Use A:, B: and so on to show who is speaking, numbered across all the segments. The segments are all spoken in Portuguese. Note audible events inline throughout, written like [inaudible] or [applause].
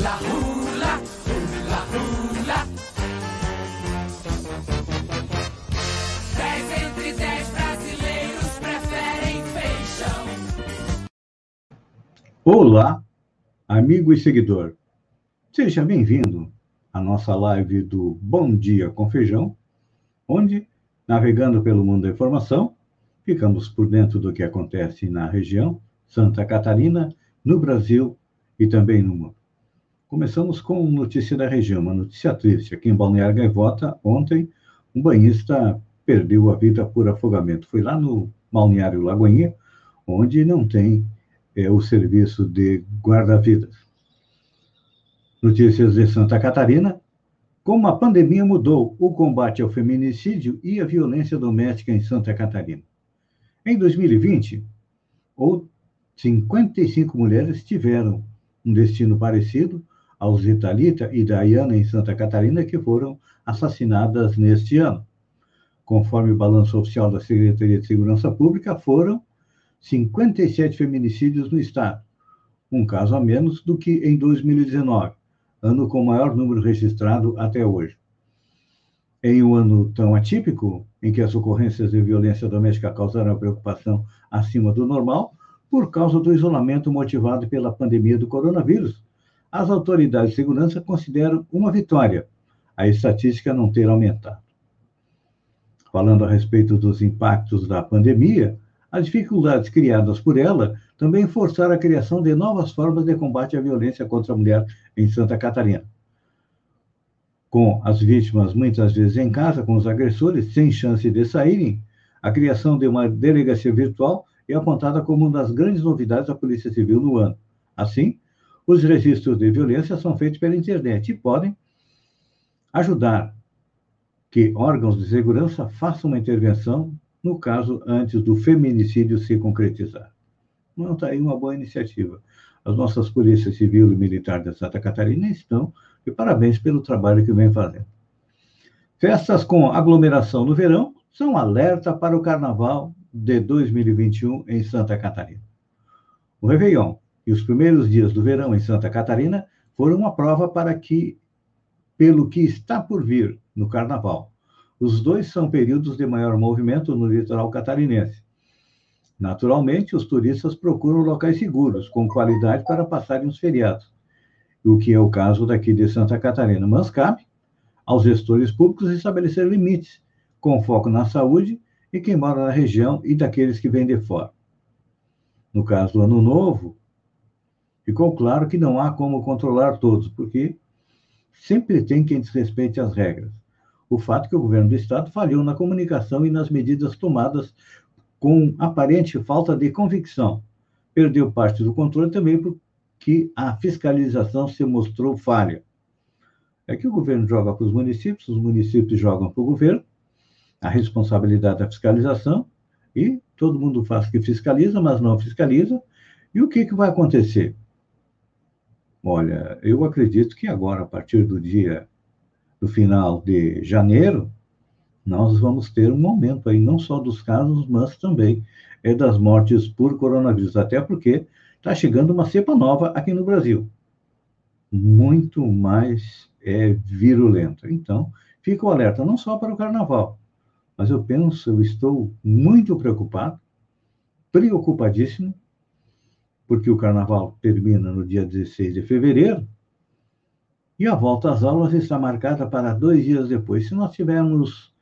A: Hula, hula, hula, hula. Dez entre dez brasileiros preferem feijão.
B: Olá, amigo e seguidor. Seja bem-vindo à nossa live do Bom Dia com Feijão, onde, navegando pelo mundo da informação, ficamos por dentro do que acontece na região, Santa Catarina, no Brasil e também no mundo. Começamos com notícia da região, uma notícia triste. Aqui em Balneário Gaivota, ontem, um banhista perdeu a vida por afogamento. Foi lá no Balneário Lagoinha, onde não tem é, o serviço de guarda-vidas. Notícias de Santa Catarina. Como a pandemia mudou o combate ao feminicídio e a violência doméstica em Santa Catarina. Em 2020, ou 55 mulheres tiveram um destino parecido aos de Thalita e Dayana em Santa Catarina, que foram assassinadas neste ano. Conforme o balanço oficial da Secretaria de Segurança Pública, foram 57 feminicídios no estado, um caso a menos do que em 2019, ano com maior número registrado até hoje. Em um ano tão atípico, em que as ocorrências de violência doméstica causaram preocupação acima do normal, por causa do isolamento motivado pela pandemia do coronavírus, as autoridades de segurança consideram uma vitória a estatística não ter aumentado. Falando a respeito dos impactos da pandemia, as dificuldades criadas por ela também forçaram a criação de novas formas de combate à violência contra a mulher em Santa Catarina. Com as vítimas muitas vezes em casa com os agressores, sem chance de saírem, a criação de uma delegacia virtual é apontada como uma das grandes novidades da Polícia Civil no ano. Assim, os registros de violência são feitos pela internet e podem ajudar que órgãos de segurança façam uma intervenção no caso antes do feminicídio se concretizar. Não está aí uma boa iniciativa. As nossas polícias civil e militar de Santa Catarina estão de parabéns pelo trabalho que vem fazendo. Festas com aglomeração no verão são alerta para o carnaval de 2021 em Santa Catarina. O Réveillon e os primeiros dias do verão em Santa Catarina foram uma prova para que, pelo que está por vir no Carnaval. Os dois são períodos de maior movimento no litoral catarinense. Naturalmente, os turistas procuram locais seguros, com qualidade para passarem os feriados, o que é o caso daqui de Santa Catarina. Mas cabe aos gestores públicos estabelecer limites, com foco na saúde e quem mora na região e daqueles que vêm de fora. No caso do Ano Novo, ficou claro que não há como controlar todos, porque sempre tem quem desrespeite as regras. O fato é que o governo do Estado falhou na comunicação e nas medidas tomadas com aparente falta de convicção. Perdeu parte do controle também porque a fiscalização se mostrou falha. É que o governo joga para os municípios, os municípios jogam para o governo, a responsabilidade da fiscalização e todo mundo faz que fiscaliza, mas não fiscaliza. E o que, que vai acontecer? Olha, eu acredito que agora, a partir do dia do final de janeiro, nós vamos ter um aumento aí, não só dos casos, mas também é das mortes por coronavírus, até porque está chegando uma cepa nova aqui no Brasil, muito mais é, virulenta. Então, fica o alerta, não só para o carnaval, mas eu penso, eu estou muito preocupado, preocupadíssimo, porque o carnaval termina no dia 16 de fevereiro e a volta às aulas está marcada para dois dias depois. Se nós tivermos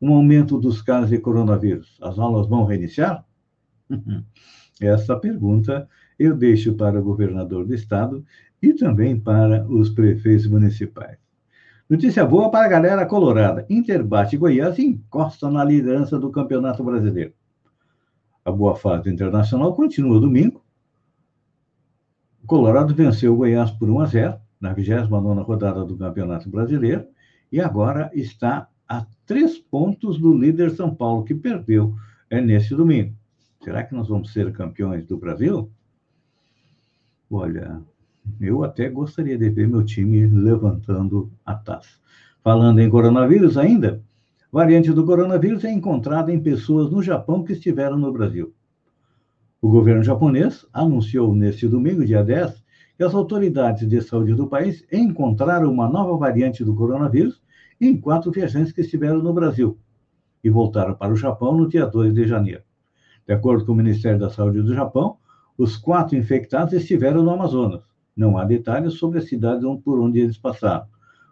B: um aumento dos casos de coronavírus, as aulas vão reiniciar? [laughs] Essa pergunta eu deixo para o governador do estado e também para os prefeitos municipais. Notícia boa para a galera colorada. Inter bate Goiás e encosta na liderança do Campeonato Brasileiro. A boa fase internacional continua domingo. Colorado venceu o Goiás por 1 a 0 na 29 rodada do Campeonato Brasileiro e agora está a três pontos do líder São Paulo, que perdeu é, nesse domingo. Será que nós vamos ser campeões do Brasil? Olha, eu até gostaria de ver meu time levantando a taça. Falando em coronavírus ainda, variante do coronavírus é encontrada em pessoas no Japão que estiveram no Brasil. O governo japonês anunciou neste domingo, dia 10, e as autoridades de saúde do país encontraram uma nova variante do coronavírus em quatro viajantes que estiveram no Brasil e voltaram para o Japão no dia 2 de janeiro. De acordo com o Ministério da Saúde do Japão, os quatro infectados estiveram no Amazonas. Não há detalhes sobre as cidades por onde eles passaram.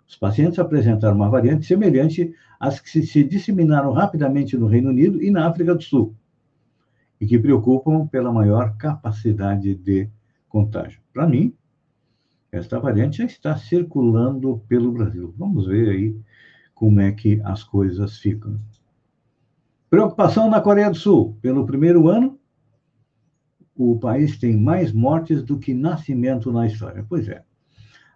B: Os pacientes apresentaram uma variante semelhante às que se disseminaram rapidamente no Reino Unido e na África do Sul, e que preocupam pela maior capacidade de contágio. Para mim, esta variante já está circulando pelo Brasil. Vamos ver aí como é que as coisas ficam. Preocupação na Coreia do Sul. Pelo primeiro ano, o país tem mais mortes do que nascimento na história. Pois é.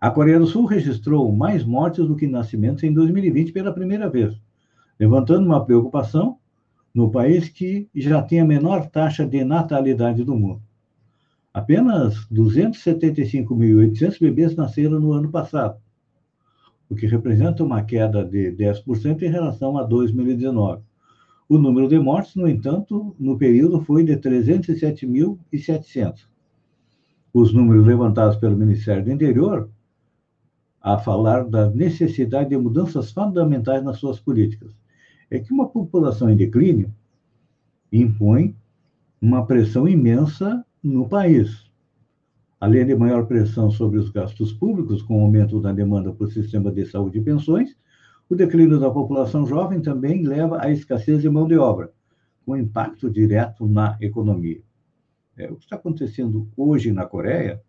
B: A Coreia do Sul registrou mais mortes do que nascimentos em 2020 pela primeira vez, levantando uma preocupação no país que já tem a menor taxa de natalidade do mundo. Apenas 275.800 bebês nasceram no ano passado, o que representa uma queda de 10% em relação a 2019. O número de mortes, no entanto, no período foi de 307.700. Os números levantados pelo Ministério do Interior a falar da necessidade de mudanças fundamentais nas suas políticas. É que uma população em declínio impõe uma pressão imensa no país. Além de maior pressão sobre os gastos públicos, com o aumento da demanda por sistema de saúde e pensões, o declínio da população jovem também leva à escassez de mão de obra, com impacto direto na economia. É, o que está acontecendo hoje na Coreia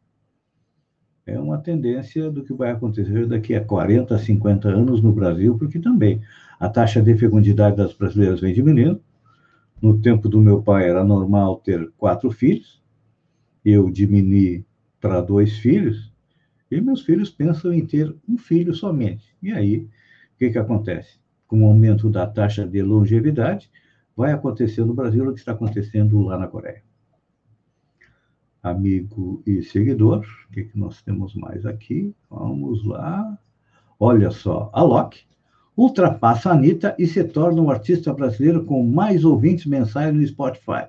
B: é uma tendência do que vai acontecer daqui a 40, 50 anos no Brasil, porque também a taxa de fecundidade das brasileiras vem diminuindo. No tempo do meu pai era normal ter quatro filhos, eu diminui para dois filhos, e meus filhos pensam em ter um filho somente. E aí, o que, que acontece? Com o aumento da taxa de longevidade, vai acontecer no Brasil o que está acontecendo lá na Coreia amigo e seguidor. O que, que nós temos mais aqui? Vamos lá. Olha só, a Loki ultrapassa a Anitta e se torna um artista brasileiro com mais ouvintes mensais no Spotify.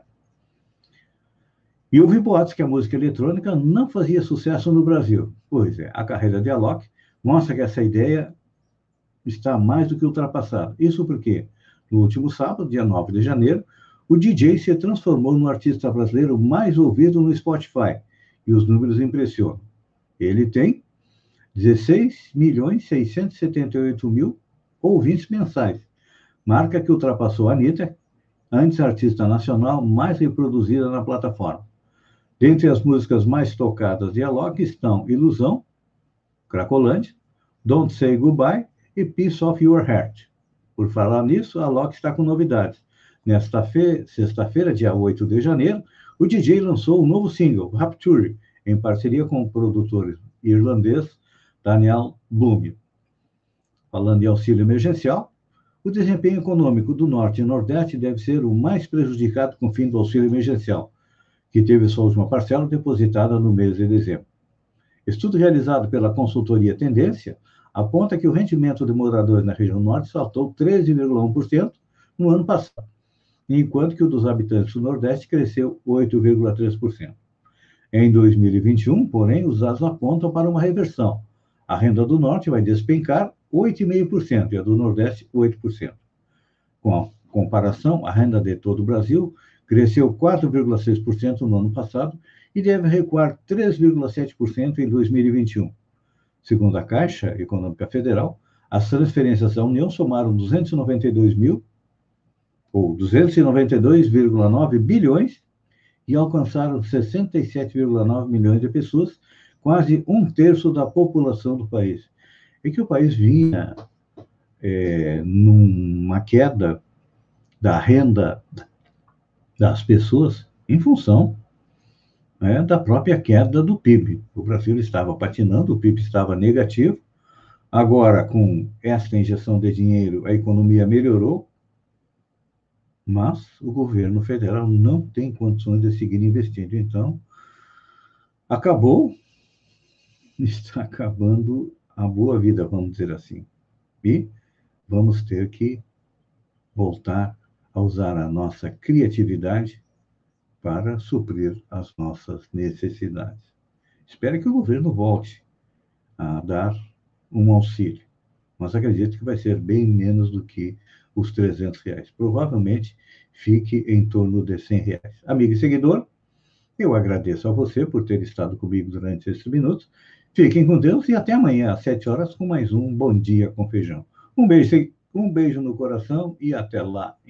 B: E houve boatos que a música eletrônica não fazia sucesso no Brasil. Pois é, a carreira de Alok mostra que essa ideia está mais do que ultrapassada. Isso porque, no último sábado, dia 9 de janeiro, o DJ se transformou no artista brasileiro mais ouvido no Spotify, e os números impressionam. Ele tem 16 milhões 678 mil ouvintes mensais, marca que ultrapassou a Anitta, antes artista nacional mais reproduzida na plataforma. Dentre as músicas mais tocadas de Alok estão Ilusão, Cracolândia, Don't Say Goodbye e Peace of Your Heart. Por falar nisso, a Alok está com novidades. Nesta sexta-feira, dia 8 de janeiro, o DJ lançou um novo single, Rapture, em parceria com o produtor irlandês Daniel Bloom. Falando em auxílio emergencial, o desempenho econômico do Norte e Nordeste deve ser o mais prejudicado com o fim do auxílio emergencial, que teve sua última parcela depositada no mês de dezembro. Estudo realizado pela consultoria Tendência aponta que o rendimento de moradores na região Norte saltou 13,1% no ano passado enquanto que o dos habitantes do Nordeste cresceu 8,3%. Em 2021, porém, os dados apontam para uma reversão. A renda do Norte vai despencar 8,5% e a do Nordeste 8%. Com a comparação, a renda de todo o Brasil cresceu 4,6% no ano passado e deve recuar 3,7% em 2021. Segundo a Caixa Econômica Federal, as transferências à União somaram 292 mil ou 292,9 bilhões, e alcançaram 67,9 milhões de pessoas, quase um terço da população do país. É que o país vinha é, numa queda da renda das pessoas em função né, da própria queda do PIB. O Brasil estava patinando, o PIB estava negativo. Agora, com esta injeção de dinheiro, a economia melhorou, mas o governo federal não tem condições de seguir investindo. Então, acabou, [laughs] está acabando a boa vida, vamos dizer assim. E vamos ter que voltar a usar a nossa criatividade para suprir as nossas necessidades. Espero que o governo volte a dar um auxílio, mas acredito que vai ser bem menos do que os 300 reais. Provavelmente fique em torno de 100 reais. Amigo e seguidor, eu agradeço a você por ter estado comigo durante esses minutos. Fiquem com Deus e até amanhã, às 7 horas, com mais um Bom Dia com Feijão. Um beijo, um beijo no coração e até lá.